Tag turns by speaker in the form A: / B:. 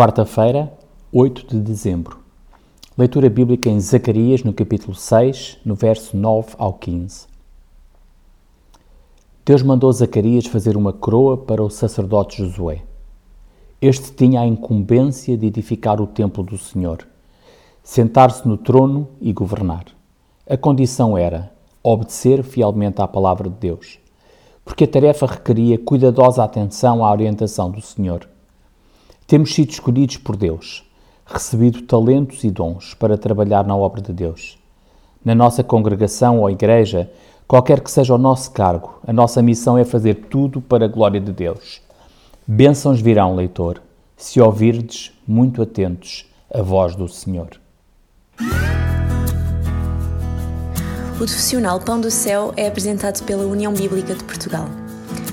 A: Quarta-feira, 8 de dezembro. Leitura bíblica em Zacarias, no capítulo 6, no verso 9 ao 15. Deus mandou Zacarias fazer uma coroa para o sacerdote Josué. Este tinha a incumbência de edificar o templo do Senhor, sentar-se no trono e governar. A condição era obedecer fielmente à palavra de Deus, porque a tarefa requeria cuidadosa atenção à orientação do Senhor. Temos sido escolhidos por Deus, recebido talentos e dons para trabalhar na obra de Deus. Na nossa congregação ou igreja, qualquer que seja o nosso cargo, a nossa missão é fazer tudo para a glória de Deus. Bênçãos virão, leitor, se ouvirdes muito atentos a voz do Senhor.
B: O profissional Pão do Céu é apresentado pela União Bíblica de Portugal.